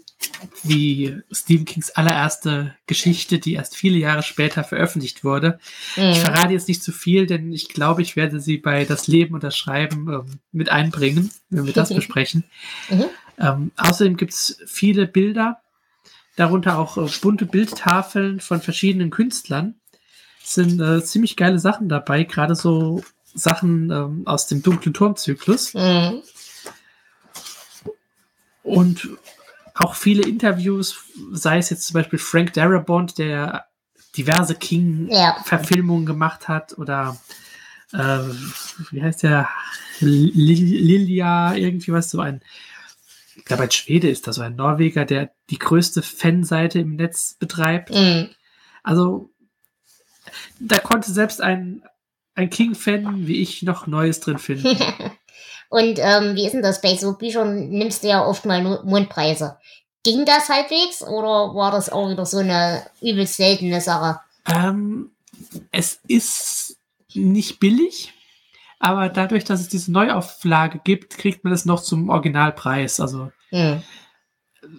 wie Stephen Kings allererste Geschichte, die erst viele Jahre später veröffentlicht wurde. Mhm. Ich verrate jetzt nicht zu viel, denn ich glaube, ich werde sie bei Das Leben und das Schreiben ähm, mit einbringen, wenn wir das besprechen. Mhm. Ähm, außerdem gibt es viele Bilder, darunter auch äh, bunte Bildtafeln von verschiedenen Künstlern sind äh, ziemlich geile Sachen dabei, gerade so Sachen ähm, aus dem dunklen Turmzyklus. Mhm. Und auch viele Interviews, sei es jetzt zum Beispiel Frank Darabont, der diverse King-Verfilmungen ja. gemacht hat, oder äh, wie heißt der? Lilia, irgendwie was, so ein, ich glaube, ein Schwede ist das, so ein Norweger, der die größte Fanseite im Netz betreibt. Mhm. Also da konnte selbst ein, ein King-Fan wie ich noch Neues drin finden. Und ähm, wie ist denn das bei so Büchern? Nimmst du ja oft mal Mundpreise. Ging das halbwegs oder war das auch wieder so eine übelst seltene Sache? Ähm, es ist nicht billig, aber dadurch, dass es diese Neuauflage gibt, kriegt man es noch zum Originalpreis. Also hm.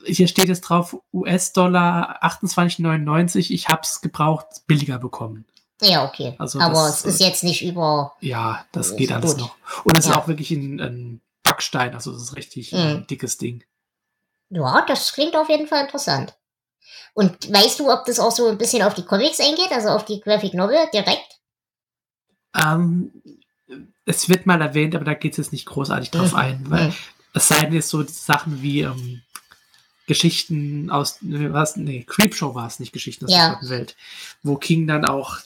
hier steht jetzt drauf US-Dollar 28,99. Ich habe es gebraucht billiger bekommen. Ja, okay. Also Aber das, es ist jetzt nicht über. Ja, das geht alles gut. noch. Und es ja. ist auch wirklich ein, ein, Backstein, also das ist richtig mhm. ein dickes Ding. Ja, das klingt auf jeden Fall interessant. Und weißt du, ob das auch so ein bisschen auf die Comics eingeht, also auf die Graphic Novel direkt? Ähm, es wird mal erwähnt, aber da geht es jetzt nicht großartig drauf mhm. ein, weil mhm. es seien jetzt so Sachen wie ähm, Geschichten aus, was, nee, Creepshow war es nicht, Geschichten aus ja. der Welt, wo King dann auch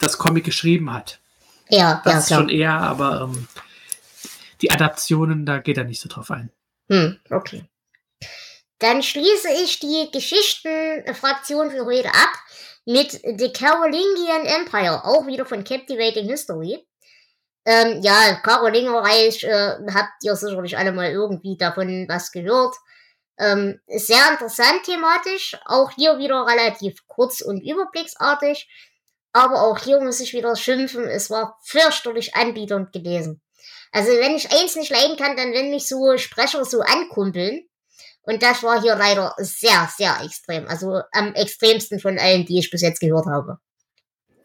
das Comic geschrieben hat. Ja, das ja, ist klar. schon eher, aber ähm, die Adaptionen, da geht er nicht so drauf ein. Hm, okay. Dann schließe ich die Geschichtenfraktion für heute ab mit The Carolingian Empire, auch wieder von Captivating History. Ähm, ja, Karolingerreich äh, habt ihr sicherlich alle mal irgendwie davon was gehört. Ähm, sehr interessant thematisch, auch hier wieder relativ kurz und überblicksartig, aber auch hier muss ich wieder schimpfen, es war fürchterlich anbietend gelesen. Also wenn ich eins nicht leiden kann, dann wenn mich so Sprecher so ankumpeln. Und das war hier leider sehr, sehr extrem. Also am extremsten von allen, die ich bis jetzt gehört habe.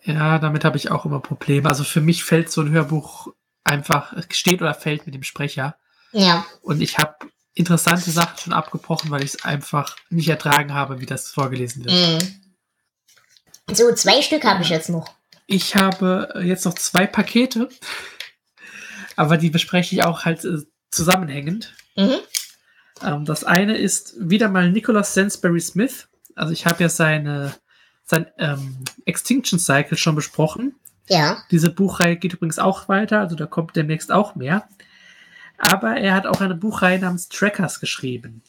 Ja, damit habe ich auch immer Probleme. Also für mich fällt so ein Hörbuch einfach, steht oder fällt mit dem Sprecher. Ja. Und ich habe interessante Sachen schon abgebrochen, weil ich es einfach nicht ertragen habe, wie das vorgelesen wird. Mm. So, zwei Stück habe ich jetzt noch. Ich habe jetzt noch zwei Pakete, aber die bespreche ich auch halt äh, zusammenhängend. Mhm. Ähm, das eine ist wieder mal Nicholas Sainsbury Smith. Also ich habe ja seine sein ähm, Extinction Cycle schon besprochen. Ja. Diese Buchreihe geht übrigens auch weiter, also da kommt demnächst auch mehr. Aber er hat auch eine Buchreihe namens Trackers geschrieben.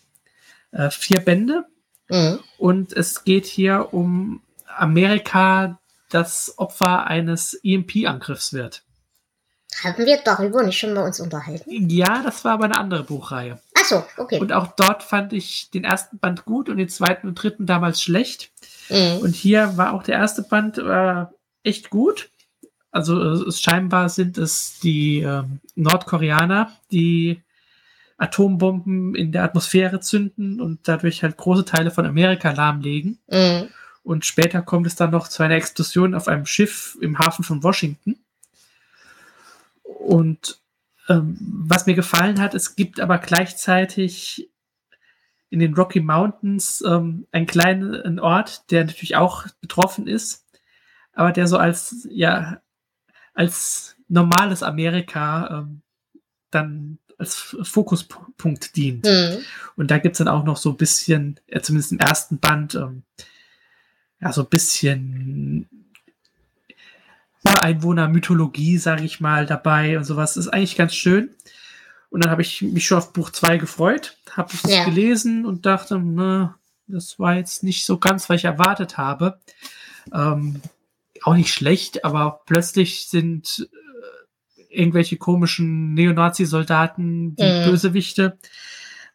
Äh, vier Bände. Mhm. Und es geht hier um Amerika, das Opfer eines EMP-Angriffs wird. Haben wir darüber nicht schon mal uns unterhalten? Ja, das war aber eine andere Buchreihe. so, okay. Und auch dort fand ich den ersten Band gut und den zweiten und dritten damals schlecht. Mhm. Und hier war auch der erste Band äh, echt gut. Also es, scheinbar sind es die ähm, Nordkoreaner, die Atombomben in der Atmosphäre zünden und dadurch halt große Teile von Amerika lahmlegen. Mhm. Und später kommt es dann noch zu einer Explosion auf einem Schiff im Hafen von Washington. Und ähm, was mir gefallen hat, es gibt aber gleichzeitig in den Rocky Mountains ähm, einen kleinen Ort, der natürlich auch betroffen ist, aber der so als, ja, als normales Amerika ähm, dann als Fokuspunkt dient. Mhm. Und da gibt's dann auch noch so ein bisschen, äh, zumindest im ersten Band, ähm, ja, so ein bisschen Ureinwohner-Mythologie, sage ich mal, dabei und sowas. Das ist eigentlich ganz schön. Und dann habe ich mich schon auf Buch 2 gefreut, habe es Ja. gelesen und dachte, na, das war jetzt nicht so ganz, was ich erwartet habe. Ähm, auch nicht schlecht, aber plötzlich sind äh, irgendwelche komischen Neonazi-Soldaten die Mhm. Bösewichte.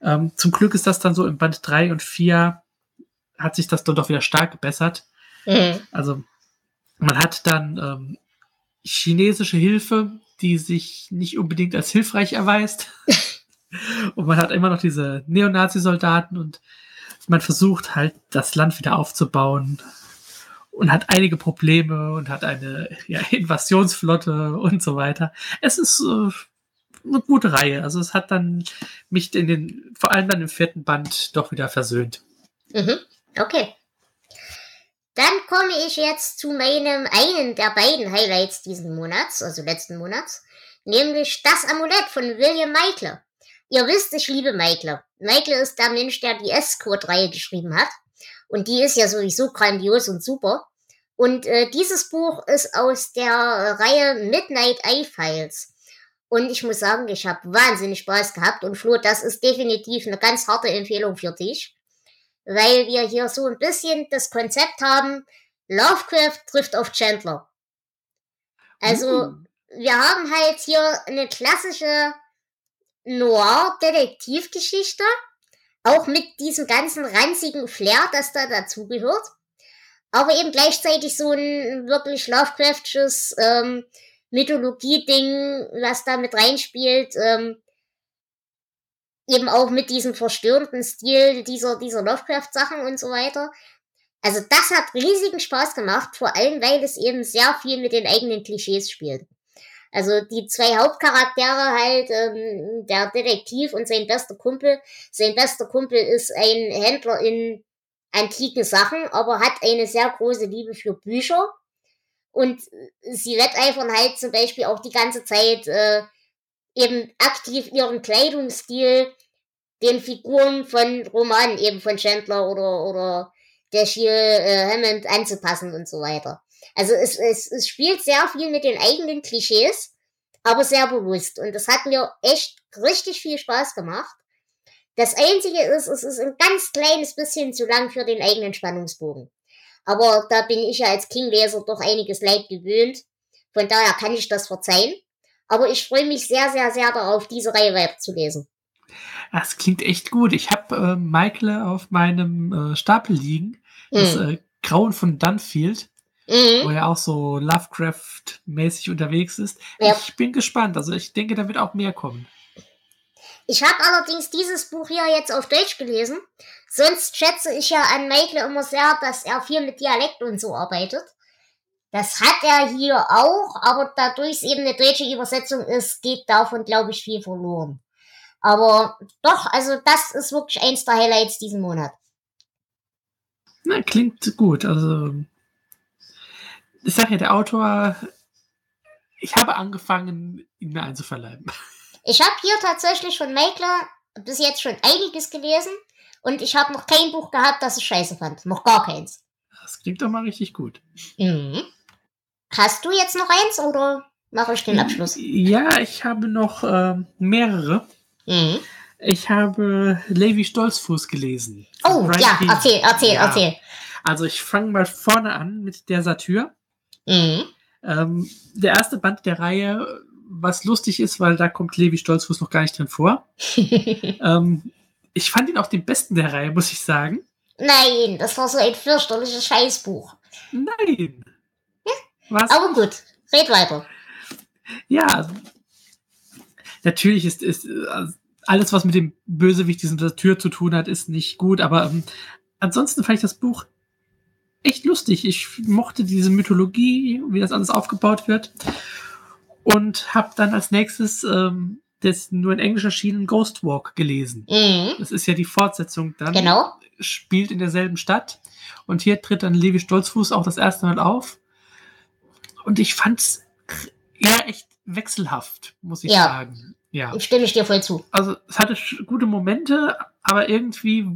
Ähm, zum Glück ist das dann so im Band 3 und 4 hat sich das dann doch wieder stark gebessert. Mhm. Also man hat dann ähm, chinesische Hilfe, die sich nicht unbedingt als hilfreich erweist. und man hat immer noch diese Neonazi-Soldaten und man versucht halt das Land wieder aufzubauen und hat einige Probleme und hat eine ja, Invasionsflotte und so weiter. Es ist äh, eine gute Reihe. Also es hat dann mich in den, vor allem dann im vierten Band doch wieder versöhnt. Mhm. Okay. Dann komme ich jetzt zu meinem einen der beiden Highlights diesen Monats, also letzten Monats, nämlich das Amulett von William Meikle. Ihr wisst, ich liebe Meikle. Meikle ist der Mensch, der die S-Code-Reihe geschrieben hat. Und die ist ja sowieso grandios und super. Und äh, dieses Buch ist aus der Reihe Midnight Eye Files. Und ich muss sagen, ich habe wahnsinnig Spaß gehabt. Und Flo, das ist definitiv eine ganz harte Empfehlung für dich weil wir hier so ein bisschen das Konzept haben, Lovecraft trifft auf Chandler. Also, Uh. wir haben halt hier eine klassische Noir-Detektivgeschichte, auch mit diesem ganzen ranzigen Flair, das da dazugehört, aber eben gleichzeitig so ein wirklich Lovecraftsches ähm, Mythologie-Ding, was da mit reinspielt, ähm, eben auch mit diesem verstörenden Stil dieser, dieser Lovecraft-Sachen und so weiter. Also das hat riesigen Spaß gemacht, vor allem weil es eben sehr viel mit den eigenen Klischees spielt. Also die zwei Hauptcharaktere halt, ähm, der Detektiv und sein bester Kumpel. Sein bester Kumpel ist ein Händler in antiken Sachen, aber hat eine sehr große Liebe für Bücher. Und sie wetteifern halt zum Beispiel auch die ganze Zeit äh, eben aktiv ihren Kleidungsstil den Figuren von Romanen, eben von Chandler oder, oder der Shiel äh, Hammond anzupassen und so weiter. Also es, es, es spielt sehr viel mit den eigenen Klischees, aber sehr bewusst. Und das hat mir echt richtig viel Spaß gemacht. Das Einzige ist, es ist ein ganz kleines bisschen zu lang für den eigenen Spannungsbogen. Aber da bin ich ja als King-Leser doch einiges Leid gewöhnt. Von daher kann ich das verzeihen. Aber ich freue mich sehr, sehr, sehr darauf, diese Reihe weiterzulesen. Das klingt echt gut. Ich habe äh, Michael auf meinem äh, Stapel liegen. Das Mhm. äh, Grauen von Dunfield, wo Mhm. er auch so Lovecraft-mäßig unterwegs ist. Ja. Ich bin gespannt. Also ich denke, da wird auch mehr kommen. Ich habe allerdings dieses Buch hier jetzt auf Deutsch gelesen. Sonst schätze ich ja an Michael immer sehr, dass er viel mit Dialekt und so arbeitet. Das hat er hier auch, aber dadurch es eben eine deutsche Übersetzung ist, geht davon, glaube ich, viel verloren. Aber doch, also das ist wirklich eins der Highlights diesen Monat. Na, klingt gut. Also ich sage ja, der Autor, ich habe angefangen, ihn mir einzuverleiben. Ich habe hier tatsächlich von Michael bis jetzt schon einiges gelesen und ich habe noch kein Buch gehabt, das ich scheiße fand. Noch gar keins. Das klingt doch mal richtig gut. Mhm. Hast du jetzt noch eins oder mache ich den Abschluss? Ja, ich habe noch ähm, mehrere. Mhm. Ich habe Levi Stolzfuß gelesen. Oh, Brian ja, erzähl, erzähl, Ja. erzähl. Also ich fange mal vorne an mit der Satyr. Mhm. Ähm, der erste Band der Reihe was lustig ist, weil da kommt Levi Stolzfuß noch gar nicht drin vor. ähm, ich fand ihn auch den besten der Reihe, muss ich sagen. Nein, das war so ein fürchterliches Scheißbuch. Nein. Ja? Was? Aber gut, red weiter. Ja, natürlich ist, ist also alles, was mit dem Bösewicht dieser Tür zu tun hat, ist nicht gut, aber ähm, ansonsten fand ich das Buch echt lustig. Ich mochte diese Mythologie, wie das alles aufgebaut wird. Und habe dann als nächstes ähm, das nur in Englisch erschienen Ghost Walk gelesen. Mhm. Das ist ja die Fortsetzung dann. Genau. Spielt in derselben Stadt. Und hier tritt dann Levi Stolzfuß auch das erste Mal auf. Und ich fand's ja echt wechselhaft, muss ich ja. sagen. Ja. Stimme ich dir voll zu. Also es hatte gute Momente, aber irgendwie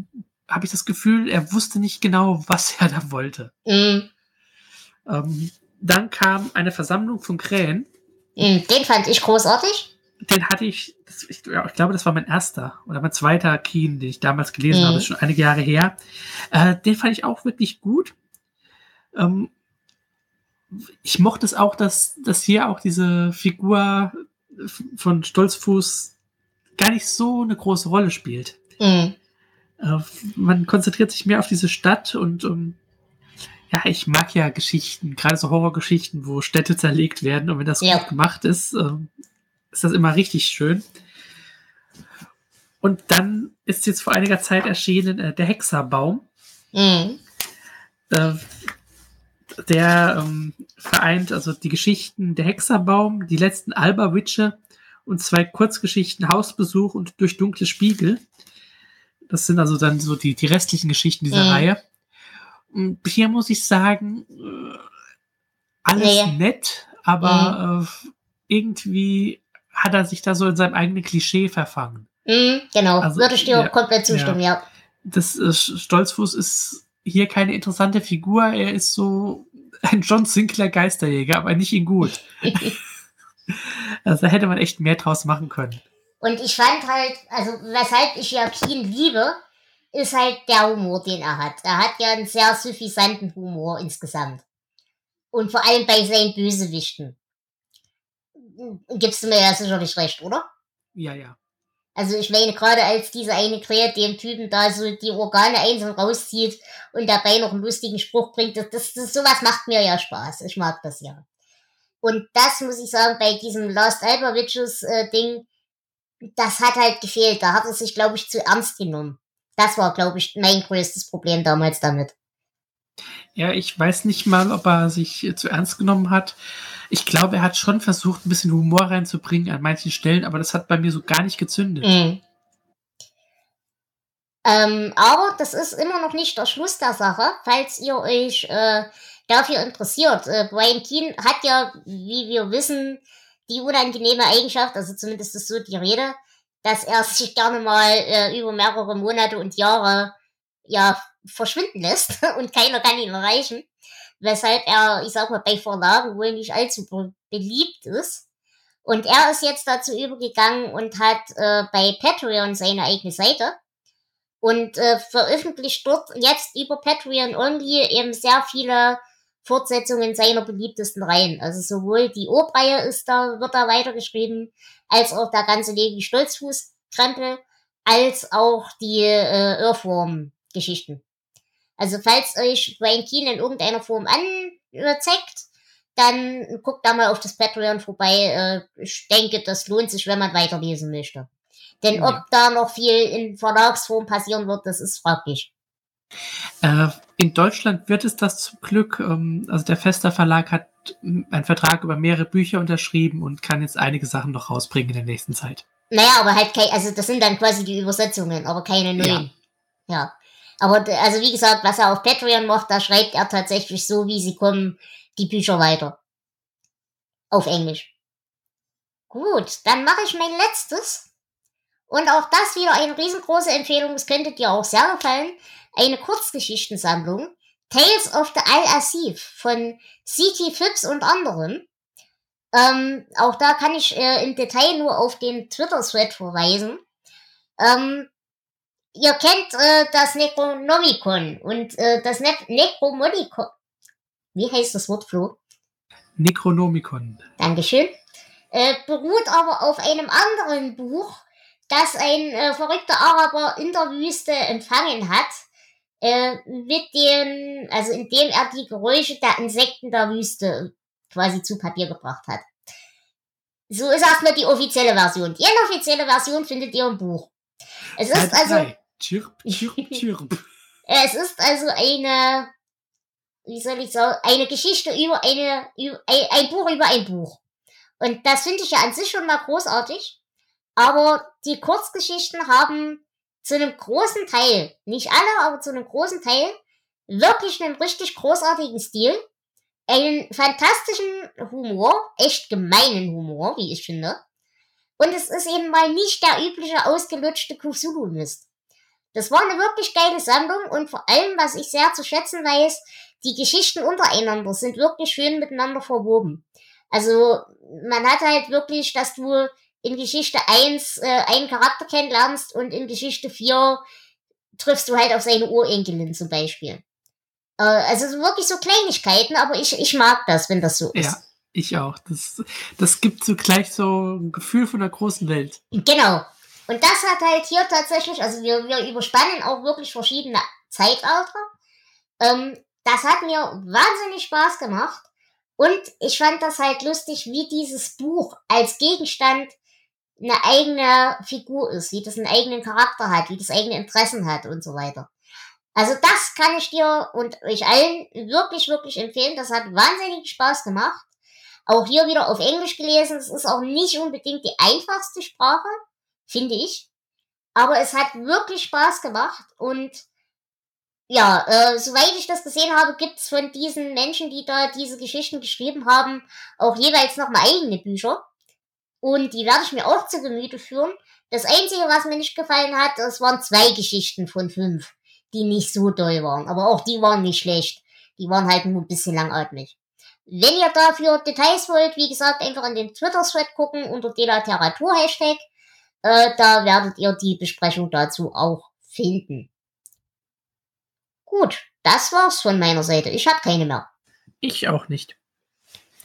habe ich das Gefühl, er wusste nicht genau, was er da wollte. Mhm. Ähm, dann kam eine Versammlung von Krähen. Mhm, den fand ich großartig. Den hatte ich, das, ich, ja, ich, glaube, das war mein erster oder mein zweiter Keen, den ich damals gelesen mhm. habe, das ist schon einige Jahre her. Äh, den fand ich auch wirklich gut. Ähm, ich mochte es auch, dass, dass hier auch diese Figur von Stolzfuß gar nicht so eine große Rolle spielt. Mhm. Äh, man konzentriert sich mehr auf diese Stadt und um, ja, ich mag ja Geschichten, gerade so Horrorgeschichten, wo Städte zerlegt werden und wenn das ja. gut gemacht ist, äh, ist das immer richtig schön. Und dann ist jetzt vor einiger Zeit erschienen äh, der Hexerbaum. Mhm. Äh, der ähm, vereint also die Geschichten Der Hexerbaum, die letzten Alba-Witche und zwei Kurzgeschichten Hausbesuch und Durch dunkle Spiegel. Das sind also dann so die, die restlichen Geschichten dieser mhm. Reihe. Und hier muss ich sagen, äh, alles nee. nett, aber mhm. äh, irgendwie hat er sich da so in seinem eigenen Klischee verfangen. Mhm, genau, also, würde ich dir ja, komplett zustimmen, ja. ja. Das äh, Stolzfuß ist hier keine interessante Figur. Er ist so ein John Sinclair Geisterjäger, aber nicht in gut. also da hätte man echt mehr draus machen können. Und ich fand halt, also weshalb ich Joaquin liebe, ist halt der Humor, den er hat. Er hat ja einen sehr suffisanten Humor insgesamt. Und vor allem bei seinen Bösewichten. Gibst du mir ja sicherlich recht, oder? Ja, ja. Also ich meine, gerade als dieser eine Krähe dem Typen da so die Organe einzeln rauszieht und dabei noch einen lustigen Spruch bringt, das, das, das sowas macht mir ja Spaß. Ich mag das ja. Und das muss ich sagen, bei diesem Lost Alba Witches äh, Ding, das hat halt gefehlt. Da hat er sich, glaube ich, zu ernst genommen. Das war, glaube ich, mein größtes Problem damals damit. Ja, ich weiß nicht mal, ob er sich zu ernst genommen hat ich glaube, er hat schon versucht, ein bisschen Humor reinzubringen an manchen Stellen, aber das hat bei mir so gar nicht gezündet. Mhm. Ähm, aber das ist immer noch nicht der Schluss der Sache, falls ihr euch äh, dafür interessiert. Äh, Brian Keane hat ja, wie wir wissen, die unangenehme Eigenschaft, also zumindest ist so die Rede, dass er sich gerne mal äh, über mehrere Monate und Jahre ja verschwinden lässt und keiner kann ihn erreichen weshalb er, ich sag mal, bei Verlagen wohl nicht allzu beliebt ist. Und er ist jetzt dazu übergegangen und hat äh, bei Patreon seine eigene Seite und äh, veröffentlicht dort jetzt über Patreon only eben sehr viele Fortsetzungen seiner beliebtesten Reihen. Also sowohl die Obreihe ist da, wird da weitergeschrieben, als auch der ganze Levi Stolzfuß-Krempel, als auch die äh, Earthworm-Geschichten. Also falls euch Brian Keane in irgendeiner Form anzeigt, dann guckt da mal auf das Patreon vorbei. Äh, ich denke, das lohnt sich, wenn man weiterlesen möchte. Denn ja. ob da noch viel in Verlagsform passieren wird, das ist fraglich. Äh, in Deutschland wird es das zum Glück. Ähm, also der Fester Verlag hat einen Vertrag über mehrere Bücher unterschrieben und kann jetzt einige Sachen noch rausbringen in der nächsten Zeit. Naja, aber halt kein, also das sind dann quasi die Übersetzungen, aber keine neuen. Ja. ja. Aber also wie gesagt, was er auf Patreon macht, da schreibt er tatsächlich so, wie sie kommen, die Bücher weiter. Auf Englisch. Gut, dann mache ich mein letztes. Und auch das wieder eine riesengroße Empfehlung, es könnte dir auch sehr gefallen. Eine Kurzgeschichtensammlung. Tales of the Al-Asif von C.T. Phipps und anderen. Ähm, auch da kann ich äh, im Detail nur auf den Twitter-Thread verweisen. Ähm, ihr kennt äh, das Necronomicon und äh, das ne Necromonicon. Wie heißt das Wort, Flo? Necronomicon. Dankeschön. äh, beruht aber auf einem anderen Buch, das ein äh, verrückter Araber in der Wüste empfangen hat, äh, mit dem, also indem er die Geräusche der Insekten der Wüste quasi zu Papier gebracht hat. So ist erstmal die offizielle Version. Die inoffizielle Version findet ihr im Buch. Es ist also. Chirp, chirp, chirp. es ist also eine, wie soll ich sagen, eine Geschichte über eine, über, ein, ein Buch über ein Buch. Und das finde ich ja an sich schon mal großartig. Aber die Kurzgeschichten haben zu einem großen Teil, nicht alle, aber zu einem großen Teil, wirklich einen richtig großartigen Stil, einen fantastischen Humor, echt gemeinen Humor, wie ich finde. Und es ist eben mal nicht der übliche ausgelutschte Cthulhu-Mist. Das war eine wirklich geile Sammlung und vor allem, was ich sehr zu schätzen weiß, die Geschichten untereinander sind wirklich schön miteinander verwoben. Also man hat halt wirklich, dass du in Geschichte 1 äh, einen Charakter kennenlernst und in Geschichte 4 triffst du halt auf seine Urenkelin zum Beispiel. Äh, also wirklich so Kleinigkeiten, aber ich, ich mag das, wenn das so ist. Ja, ich auch. Das, das gibt so gleich so ein Gefühl von der großen Welt. Genau. Und das hat halt hier tatsächlich, also wir, wir überspannen auch wirklich verschiedene Zeitalter. Ähm, das hat mir wahnsinnig Spaß gemacht. Und ich fand das halt lustig, wie dieses Buch als Gegenstand eine eigene Figur ist, wie das einen eigenen Charakter hat, wie das eigene Interessen hat und so weiter. Also das kann ich dir und euch allen wirklich, wirklich empfehlen. Das hat wahnsinnig Spaß gemacht. Auch hier wieder auf Englisch gelesen. Es ist auch nicht unbedingt die einfachste Sprache, finde ich. Aber es hat wirklich Spaß gemacht und ja, äh, soweit ich das gesehen habe, gibt's von diesen Menschen, die da diese Geschichten geschrieben haben, auch jeweils nochmal eigene Bücher. Und die werde ich mir auch zu Gemüte führen. Das Einzige, was mir nicht gefallen hat, das waren zwei Geschichten von fünf, die nicht so toll waren. Aber auch die waren nicht schlecht. Die waren halt nur ein bisschen langatmig. Wenn ihr dafür Details wollt, wie gesagt, einfach in den Twitter-Thread gucken unter Delateratur-Hashtag. Äh, da werdet ihr die Besprechung dazu auch finden. Gut, das war's von meiner Seite. Ich habe keine mehr. Ich auch nicht.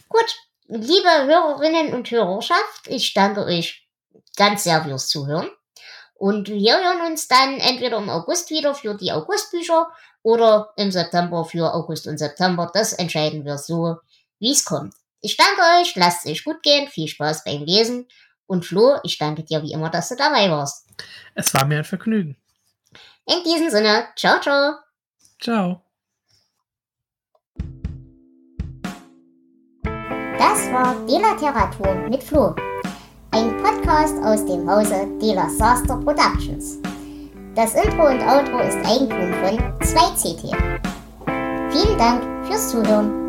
Gut, Liebe Hörerinnen und Hörerschaft, ich danke euch ganz sehr fürs Zuhören. Und wir hören uns dann entweder im August wieder für die Augustbücher oder im September für August und September. Das entscheiden wir so, wie es kommt. Ich danke euch, lasst es euch gut gehen, viel Spaß beim Lesen. Und Flo, ich danke dir wie immer, dass du dabei warst. Es war mir ein Vergnügen. In diesem Sinne, ciao, ciao. Ciao. Das war Delateratur mit Flo, ein Podcast aus dem Hause Dela Saster Productions. Das Intro und Outro ist Eigentum von 2CT. Vielen Dank fürs Zuhören.